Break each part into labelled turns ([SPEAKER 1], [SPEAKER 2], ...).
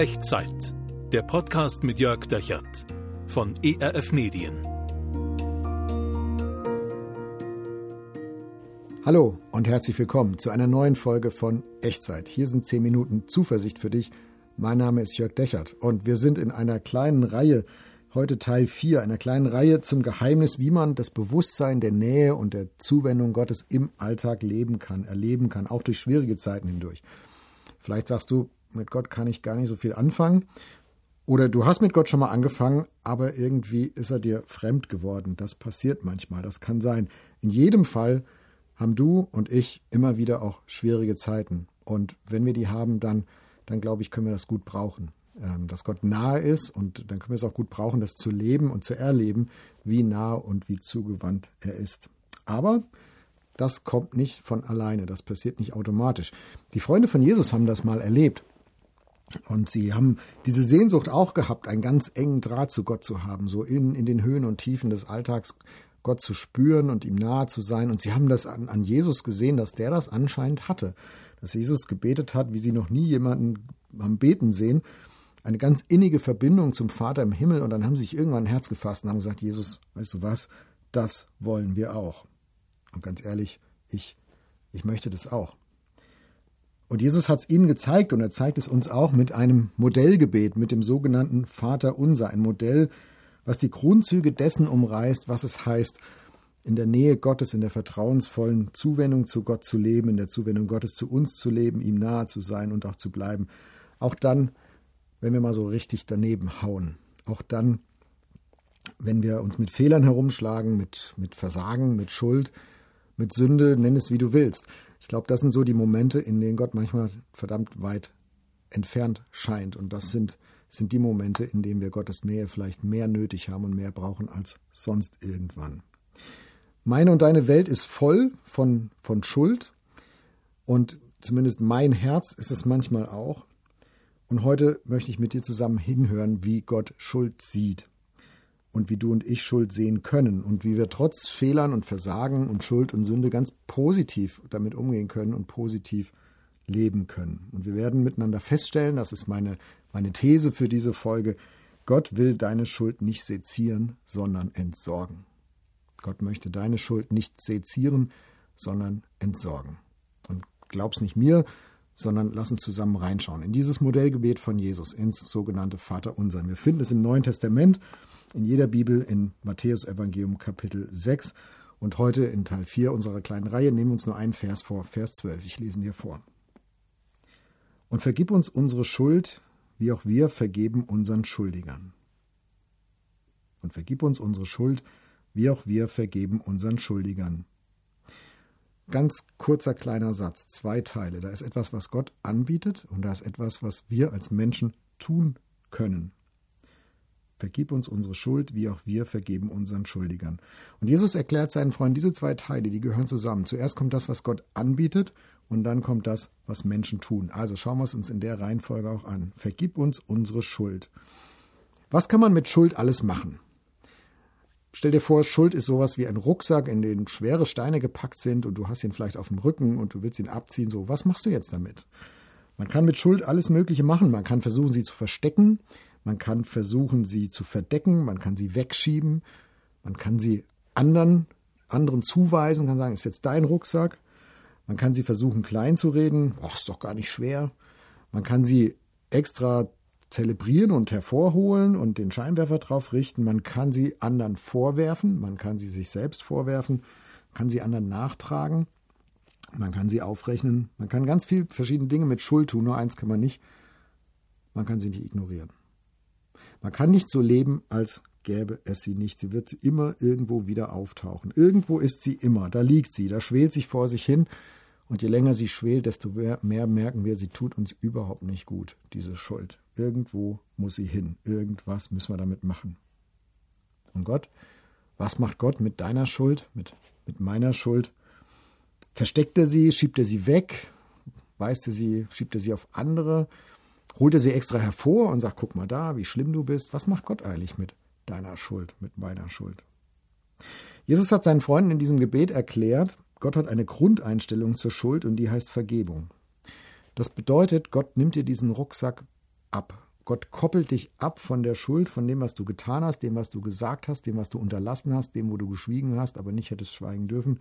[SPEAKER 1] Echtzeit. Der Podcast mit Jörg Dechert von ERF Medien.
[SPEAKER 2] Hallo und herzlich willkommen zu einer neuen Folge von Echtzeit. Hier sind 10 Minuten Zuversicht für dich. Mein Name ist Jörg Dechert und wir sind in einer kleinen Reihe, heute Teil 4, einer kleinen Reihe zum Geheimnis, wie man das Bewusstsein der Nähe und der Zuwendung Gottes im Alltag leben kann, erleben kann, auch durch schwierige Zeiten hindurch. Vielleicht sagst du, mit Gott kann ich gar nicht so viel anfangen. Oder du hast mit Gott schon mal angefangen, aber irgendwie ist er dir fremd geworden. Das passiert manchmal, das kann sein. In jedem Fall haben du und ich immer wieder auch schwierige Zeiten. Und wenn wir die haben, dann, dann glaube ich, können wir das gut brauchen. Ähm, dass Gott nahe ist und dann können wir es auch gut brauchen, das zu leben und zu erleben, wie nah und wie zugewandt er ist. Aber das kommt nicht von alleine, das passiert nicht automatisch. Die Freunde von Jesus haben das mal erlebt. Und sie haben diese Sehnsucht auch gehabt, einen ganz engen Draht zu Gott zu haben, so in, in den Höhen und Tiefen des Alltags Gott zu spüren und ihm nahe zu sein. Und sie haben das an, an Jesus gesehen, dass der das anscheinend hatte. Dass Jesus gebetet hat, wie sie noch nie jemanden am Beten sehen. Eine ganz innige Verbindung zum Vater im Himmel. Und dann haben sie sich irgendwann ein Herz gefasst und haben gesagt, Jesus, weißt du was, das wollen wir auch. Und ganz ehrlich, ich, ich möchte das auch. Und Jesus hat es ihnen gezeigt und er zeigt es uns auch mit einem Modellgebet, mit dem sogenannten Vater Unser, ein Modell, was die Grundzüge dessen umreißt, was es heißt, in der Nähe Gottes, in der vertrauensvollen Zuwendung zu Gott zu leben, in der Zuwendung Gottes zu uns zu leben, ihm nahe zu sein und auch zu bleiben. Auch dann, wenn wir mal so richtig daneben hauen. Auch dann, wenn wir uns mit Fehlern herumschlagen, mit, mit Versagen, mit Schuld, mit Sünde, nenn es wie du willst. Ich glaube, das sind so die Momente, in denen Gott manchmal verdammt weit entfernt scheint. Und das sind, sind die Momente, in denen wir Gottes Nähe vielleicht mehr nötig haben und mehr brauchen als sonst irgendwann. Meine und deine Welt ist voll von, von Schuld und zumindest mein Herz ist es manchmal auch. Und heute möchte ich mit dir zusammen hinhören, wie Gott Schuld sieht und wie du und ich Schuld sehen können und wie wir trotz Fehlern und Versagen und Schuld und Sünde ganz positiv damit umgehen können und positiv leben können. Und wir werden miteinander feststellen, das ist meine, meine These für diese Folge, Gott will deine Schuld nicht sezieren, sondern entsorgen. Gott möchte deine Schuld nicht sezieren, sondern entsorgen. Und glaub's nicht mir, sondern lass uns zusammen reinschauen in dieses Modellgebet von Jesus, ins sogenannte Vaterunser. Wir finden es im Neuen Testament in jeder Bibel in Matthäus Evangelium Kapitel 6. Und heute in Teil 4 unserer kleinen Reihe nehmen wir uns nur einen Vers vor, Vers 12. Ich lese ihn dir vor. Und vergib uns unsere Schuld, wie auch wir vergeben unseren Schuldigern. Und vergib uns unsere Schuld, wie auch wir vergeben unseren Schuldigern. Ganz kurzer kleiner Satz, zwei Teile. Da ist etwas, was Gott anbietet und da ist etwas, was wir als Menschen tun können. Vergib uns unsere Schuld, wie auch wir vergeben unseren Schuldigern. Und Jesus erklärt seinen Freunden, diese zwei Teile, die gehören zusammen. Zuerst kommt das, was Gott anbietet, und dann kommt das, was Menschen tun. Also schauen wir es uns in der Reihenfolge auch an. Vergib uns unsere Schuld. Was kann man mit Schuld alles machen? Stell dir vor, Schuld ist sowas wie ein Rucksack, in den schwere Steine gepackt sind und du hast ihn vielleicht auf dem Rücken und du willst ihn abziehen. So, was machst du jetzt damit? Man kann mit Schuld alles Mögliche machen. Man kann versuchen, sie zu verstecken. Man kann versuchen, sie zu verdecken, man kann sie wegschieben, man kann sie anderen, anderen zuweisen, kann sagen, ist jetzt dein Rucksack. Man kann sie versuchen, klein zu reden. Ach, ist doch gar nicht schwer. Man kann sie extra zelebrieren und hervorholen und den Scheinwerfer drauf richten. Man kann sie anderen vorwerfen, man kann sie sich selbst vorwerfen, man kann sie anderen nachtragen, man kann sie aufrechnen. Man kann ganz viele verschiedene Dinge mit Schuld tun, nur eins kann man nicht. Man kann sie nicht ignorieren. Man kann nicht so leben, als gäbe es sie nicht. Sie wird immer irgendwo wieder auftauchen. Irgendwo ist sie immer, da liegt sie, da schwelt sich vor sich hin. Und je länger sie schwelt, desto mehr, mehr merken wir, sie tut uns überhaupt nicht gut, diese Schuld. Irgendwo muss sie hin. Irgendwas müssen wir damit machen. Und Gott, was macht Gott mit deiner Schuld, mit, mit meiner Schuld? Versteckt er sie, schiebt er sie weg, weist er sie, schiebt er sie auf andere? Holt er sie extra hervor und sagt, guck mal da, wie schlimm du bist. Was macht Gott eigentlich mit deiner Schuld, mit meiner Schuld? Jesus hat seinen Freunden in diesem Gebet erklärt, Gott hat eine Grundeinstellung zur Schuld und die heißt Vergebung. Das bedeutet, Gott nimmt dir diesen Rucksack ab Gott koppelt dich ab von der Schuld, von dem, was du getan hast, dem, was du gesagt hast, dem, was du unterlassen hast, dem, wo du geschwiegen hast, aber nicht hättest schweigen dürfen.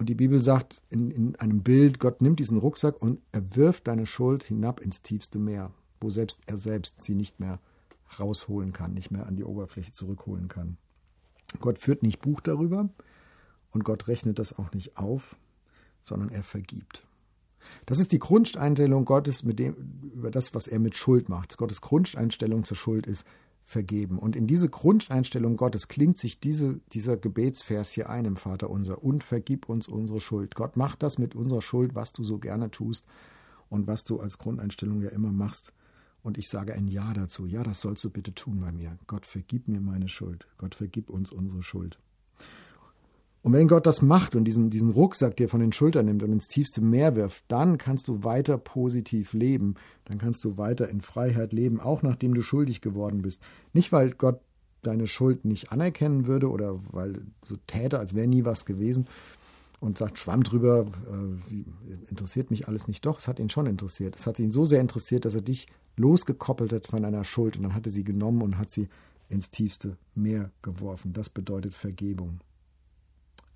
[SPEAKER 2] Und die Bibel sagt in, in einem Bild, Gott nimmt diesen Rucksack und er wirft deine Schuld hinab ins tiefste Meer, wo selbst er selbst sie nicht mehr rausholen kann, nicht mehr an die Oberfläche zurückholen kann. Gott führt nicht Buch darüber und Gott rechnet das auch nicht auf, sondern er vergibt. Das ist die Grundeinstellung Gottes mit dem, über das, was er mit Schuld macht. Gottes Grundeinstellung zur Schuld ist vergeben. Und in diese Grundeinstellung Gottes klingt sich diese, dieser Gebetsvers hier ein im Vater unser. Und vergib uns unsere Schuld. Gott macht das mit unserer Schuld, was du so gerne tust und was du als Grundeinstellung ja immer machst. Und ich sage ein Ja dazu. Ja, das sollst du bitte tun bei mir. Gott, vergib mir meine Schuld. Gott, vergib uns unsere Schuld. Und wenn Gott das macht und diesen, diesen Rucksack dir von den Schultern nimmt und ins tiefste Meer wirft, dann kannst du weiter positiv leben. Dann kannst du weiter in Freiheit leben, auch nachdem du schuldig geworden bist. Nicht, weil Gott deine Schuld nicht anerkennen würde oder weil so täte, als wäre nie was gewesen und sagt, schwamm drüber, äh, interessiert mich alles nicht. Doch, es hat ihn schon interessiert. Es hat ihn so sehr interessiert, dass er dich losgekoppelt hat von einer Schuld und dann hat er sie genommen und hat sie ins tiefste Meer geworfen. Das bedeutet Vergebung.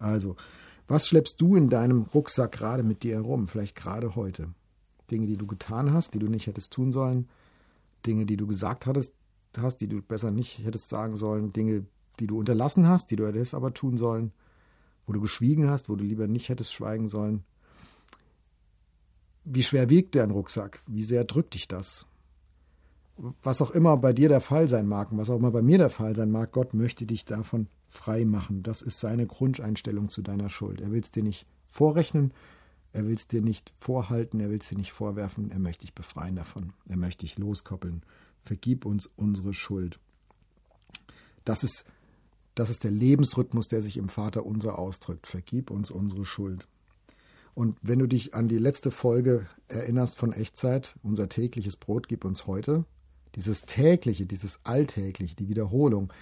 [SPEAKER 2] Also, was schleppst du in deinem Rucksack gerade mit dir herum? Vielleicht gerade heute. Dinge, die du getan hast, die du nicht hättest tun sollen. Dinge, die du gesagt hattest, hast, die du besser nicht hättest sagen sollen. Dinge, die du unterlassen hast, die du hättest aber tun sollen. Wo du geschwiegen hast, wo du lieber nicht hättest schweigen sollen. Wie schwer wiegt dein Rucksack? Wie sehr drückt dich das? Was auch immer bei dir der Fall sein mag und was auch immer bei mir der Fall sein mag, Gott möchte dich davon frei machen. Das ist seine Grundeinstellung zu deiner Schuld. Er will es dir nicht vorrechnen, er will es dir nicht vorhalten, er will es dir nicht vorwerfen, er möchte dich befreien davon, er möchte dich loskoppeln. Vergib uns unsere Schuld. Das ist, das ist der Lebensrhythmus, der sich im Vater unser ausdrückt. Vergib uns unsere Schuld. Und wenn du dich an die letzte Folge erinnerst von Echtzeit, unser tägliches Brot gib uns heute, dieses tägliche, dieses alltägliche, die Wiederholung,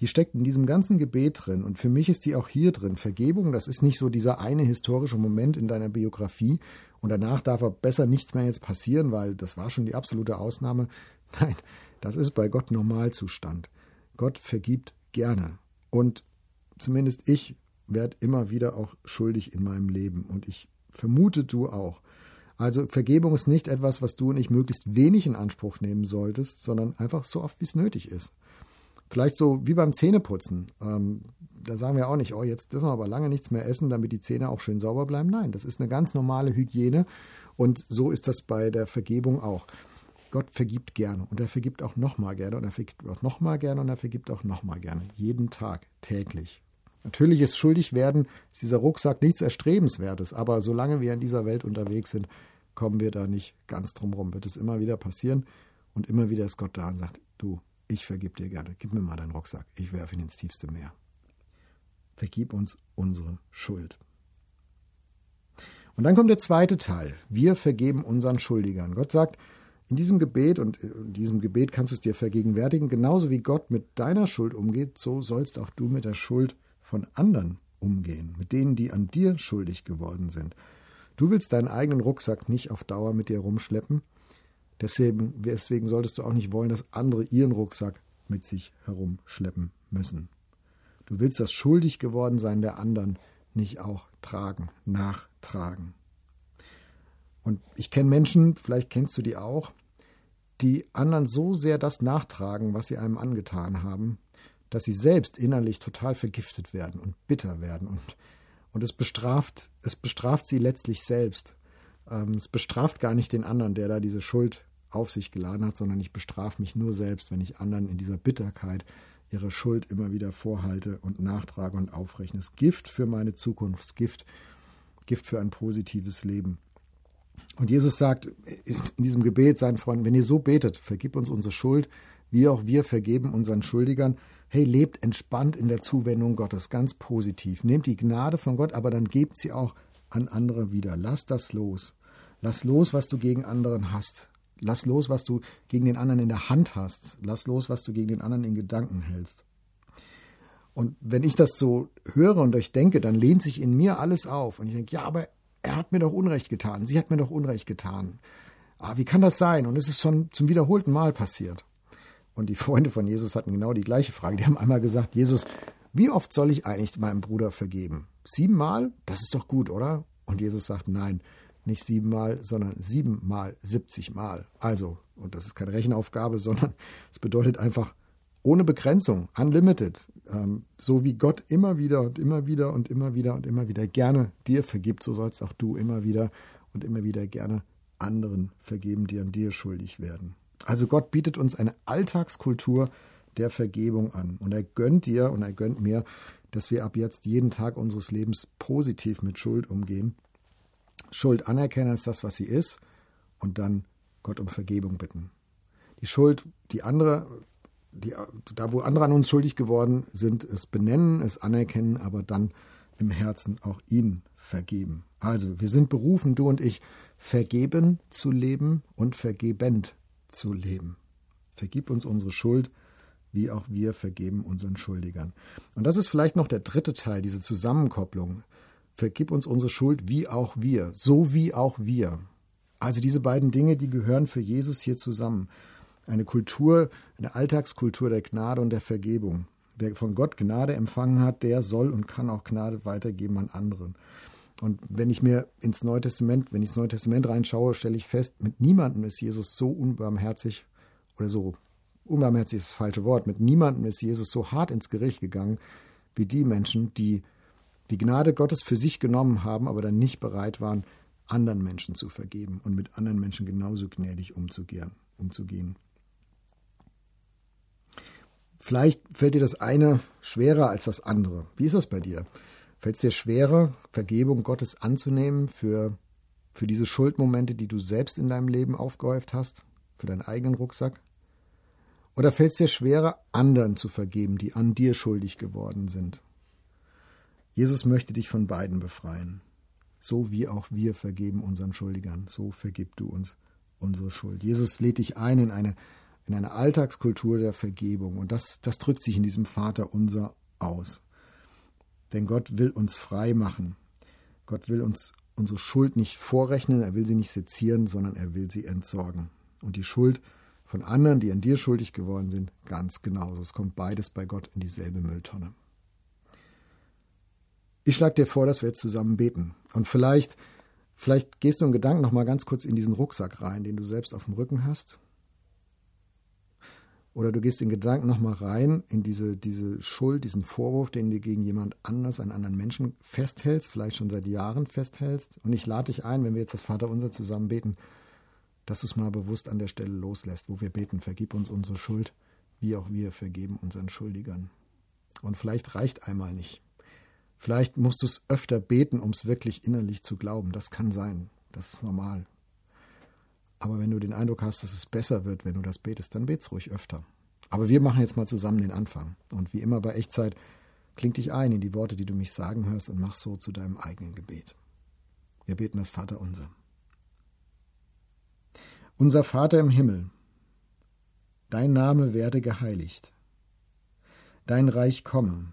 [SPEAKER 2] die steckt in diesem ganzen Gebet drin. Und für mich ist die auch hier drin. Vergebung, das ist nicht so dieser eine historische Moment in deiner Biografie und danach darf aber besser nichts mehr jetzt passieren, weil das war schon die absolute Ausnahme. Nein, das ist bei Gott Normalzustand. Gott vergibt gerne. Und zumindest ich werde immer wieder auch schuldig in meinem Leben. Und ich vermute, du auch. Also Vergebung ist nicht etwas, was du und ich möglichst wenig in Anspruch nehmen solltest, sondern einfach so oft, wie es nötig ist. Vielleicht so wie beim Zähneputzen. Ähm, da sagen wir auch nicht, oh, jetzt dürfen wir aber lange nichts mehr essen, damit die Zähne auch schön sauber bleiben. Nein, das ist eine ganz normale Hygiene und so ist das bei der Vergebung auch. Gott vergibt gerne und er vergibt auch nochmal gerne und er vergibt auch nochmal gerne und er vergibt auch nochmal gerne. Jeden Tag, täglich. Natürlich ist schuldig werden, ist dieser Rucksack nichts Erstrebenswertes, aber solange wir in dieser Welt unterwegs sind, kommen wir da nicht ganz drum rum. Wird es immer wieder passieren und immer wieder ist Gott da und sagt, du, ich vergib dir gerne. Gib mir mal deinen Rucksack. Ich werfe ihn ins tiefste Meer. Vergib uns unsere Schuld. Und dann kommt der zweite Teil. Wir vergeben unseren Schuldigern. Gott sagt, in diesem Gebet und in diesem Gebet kannst du es dir vergegenwärtigen, genauso wie Gott mit deiner Schuld umgeht, so sollst auch du mit der Schuld von anderen umgehen, mit denen, die an dir schuldig geworden sind. Du willst deinen eigenen Rucksack nicht auf Dauer mit dir rumschleppen, Deswegen, deswegen solltest du auch nicht wollen, dass andere ihren Rucksack mit sich herumschleppen müssen. Du willst das schuldig geworden sein der anderen nicht auch tragen, nachtragen. Und ich kenne Menschen, vielleicht kennst du die auch, die anderen so sehr das nachtragen, was sie einem angetan haben, dass sie selbst innerlich total vergiftet werden und bitter werden und, und es bestraft, es bestraft sie letztlich selbst. Ähm, es bestraft gar nicht den anderen, der da diese Schuld auf sich geladen hat, sondern ich bestrafe mich nur selbst, wenn ich anderen in dieser Bitterkeit ihre Schuld immer wieder vorhalte und nachtrage und aufrechne. Es Gift für meine Zukunft, Gift, Gift für ein positives Leben. Und Jesus sagt in diesem Gebet seinen Freunden, wenn ihr so betet, vergib uns unsere Schuld, wie auch wir vergeben unseren Schuldigern. Hey, lebt entspannt in der Zuwendung Gottes, ganz positiv. Nehmt die Gnade von Gott, aber dann gebt sie auch an andere wieder. Lass das los. Lass los, was du gegen anderen hast. Lass los, was du gegen den anderen in der Hand hast. Lass los, was du gegen den anderen in Gedanken hältst. Und wenn ich das so höre und euch denke, dann lehnt sich in mir alles auf. Und ich denke, ja, aber er hat mir doch Unrecht getan. Sie hat mir doch Unrecht getan. ah, wie kann das sein? Und es ist schon zum wiederholten Mal passiert. Und die Freunde von Jesus hatten genau die gleiche Frage. Die haben einmal gesagt, Jesus, wie oft soll ich eigentlich meinem Bruder vergeben? Siebenmal? Das ist doch gut, oder? Und Jesus sagt, nein, nicht siebenmal, sondern siebenmal, siebzigmal. Also, und das ist keine Rechenaufgabe, sondern es bedeutet einfach ohne Begrenzung, unlimited, ähm, so wie Gott immer wieder und immer wieder und immer wieder und immer wieder gerne dir vergibt, so sollst auch du immer wieder und immer wieder gerne anderen vergeben, die an dir schuldig werden. Also Gott bietet uns eine Alltagskultur der Vergebung an und er gönnt dir und er gönnt mir, dass wir ab jetzt jeden Tag unseres Lebens positiv mit Schuld umgehen. Schuld anerkennen als das, was sie ist und dann Gott um Vergebung bitten. Die Schuld, die andere die, da wo andere an uns schuldig geworden sind, es benennen, es anerkennen, aber dann im Herzen auch ihn vergeben. Also, wir sind berufen, du und ich, vergeben zu leben und vergebend zu leben. Vergib uns unsere Schuld, wie auch wir vergeben unseren Schuldigern. Und das ist vielleicht noch der dritte Teil, diese Zusammenkopplung. Vergib uns unsere Schuld, wie auch wir, so wie auch wir. Also diese beiden Dinge, die gehören für Jesus hier zusammen eine Kultur, eine Alltagskultur der Gnade und der Vergebung. Wer von Gott Gnade empfangen hat, der soll und kann auch Gnade weitergeben an anderen. Und wenn ich mir ins Neue Testament, wenn ich ins Neue Testament reinschaue, stelle ich fest, mit niemandem ist Jesus so unbarmherzig oder so unbarmherzig ist das falsche Wort, mit niemandem ist Jesus so hart ins Gericht gegangen wie die Menschen, die die Gnade Gottes für sich genommen haben, aber dann nicht bereit waren, anderen Menschen zu vergeben und mit anderen Menschen genauso gnädig umzugehen. umzugehen. Vielleicht fällt dir das eine schwerer als das andere. Wie ist das bei dir? Fällt es dir schwerer, Vergebung Gottes anzunehmen für, für diese Schuldmomente, die du selbst in deinem Leben aufgehäuft hast, für deinen eigenen Rucksack? Oder fällt es dir schwerer, anderen zu vergeben, die an dir schuldig geworden sind? Jesus möchte dich von beiden befreien. So wie auch wir vergeben unseren Schuldigern, so vergib du uns unsere Schuld. Jesus lädt dich ein in eine in einer Alltagskultur der Vergebung. Und das, das drückt sich in diesem Vater unser aus. Denn Gott will uns frei machen. Gott will uns unsere Schuld nicht vorrechnen, er will sie nicht sezieren, sondern er will sie entsorgen. Und die Schuld von anderen, die an dir schuldig geworden sind, ganz genauso. Es kommt beides bei Gott in dieselbe Mülltonne. Ich schlage dir vor, dass wir jetzt zusammen beten. Und vielleicht, vielleicht gehst du in Gedanken noch mal ganz kurz in diesen Rucksack rein, den du selbst auf dem Rücken hast. Oder du gehst in Gedanken nochmal rein in diese, diese Schuld, diesen Vorwurf, den du gegen jemand anders, einen anderen Menschen festhältst, vielleicht schon seit Jahren festhältst. Und ich lade dich ein, wenn wir jetzt das Vaterunser zusammen beten, dass du es mal bewusst an der Stelle loslässt, wo wir beten, vergib uns unsere Schuld, wie auch wir vergeben unseren Schuldigern. Und vielleicht reicht einmal nicht. Vielleicht musst du es öfter beten, um es wirklich innerlich zu glauben. Das kann sein. Das ist normal. Aber wenn du den Eindruck hast, dass es besser wird, wenn du das betest, dann bet's ruhig öfter. Aber wir machen jetzt mal zusammen den Anfang. Und wie immer bei Echtzeit, kling dich ein in die Worte, die du mich sagen hörst und mach so zu deinem eigenen Gebet. Wir beten das Vater unser. Unser Vater im Himmel, dein Name werde geheiligt, dein Reich komme,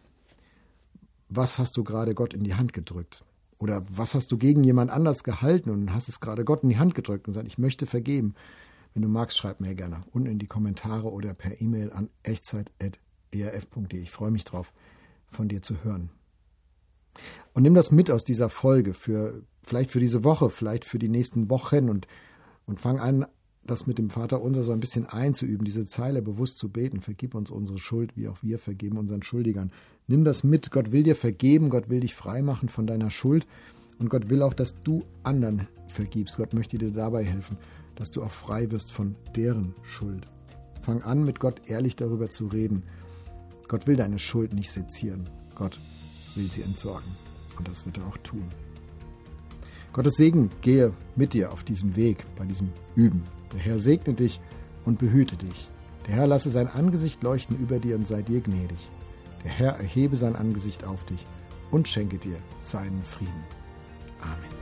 [SPEAKER 2] Was hast du gerade Gott in die Hand gedrückt? Oder was hast du gegen jemand anders gehalten und hast es gerade Gott in die Hand gedrückt und gesagt, ich möchte vergeben? Wenn du magst, schreib mir gerne unten in die Kommentare oder per E-Mail an echtzeit.erf.de. Ich freue mich drauf, von dir zu hören. Und nimm das mit aus dieser Folge für vielleicht für diese Woche, vielleicht für die nächsten Wochen und, und fang an, das mit dem Vater unser so ein bisschen einzuüben, diese Zeile bewusst zu beten. Vergib uns unsere Schuld, wie auch wir vergeben unseren Schuldigern. Nimm das mit. Gott will dir vergeben, Gott will dich freimachen von deiner Schuld und Gott will auch, dass du anderen vergibst. Gott möchte dir dabei helfen dass du auch frei wirst von deren Schuld. Fang an, mit Gott ehrlich darüber zu reden. Gott will deine Schuld nicht sezieren. Gott will sie entsorgen. Und das wird er auch tun. Gottes Segen gehe mit dir auf diesem Weg, bei diesem Üben Der Herr segne dich und behüte dich. Der Herr lasse sein Angesicht leuchten über dir und sei dir gnädig. Der Herr erhebe sein Angesicht auf dich und schenke dir seinen Frieden. Amen.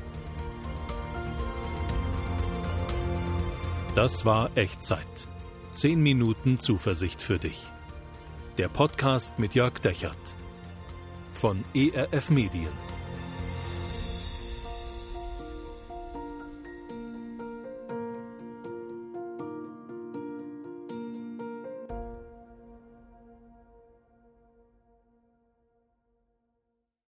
[SPEAKER 1] Das war Echtzeit. Zehn Minuten Zuversicht für dich. Der Podcast mit Jörg Dechert von ERF Medien.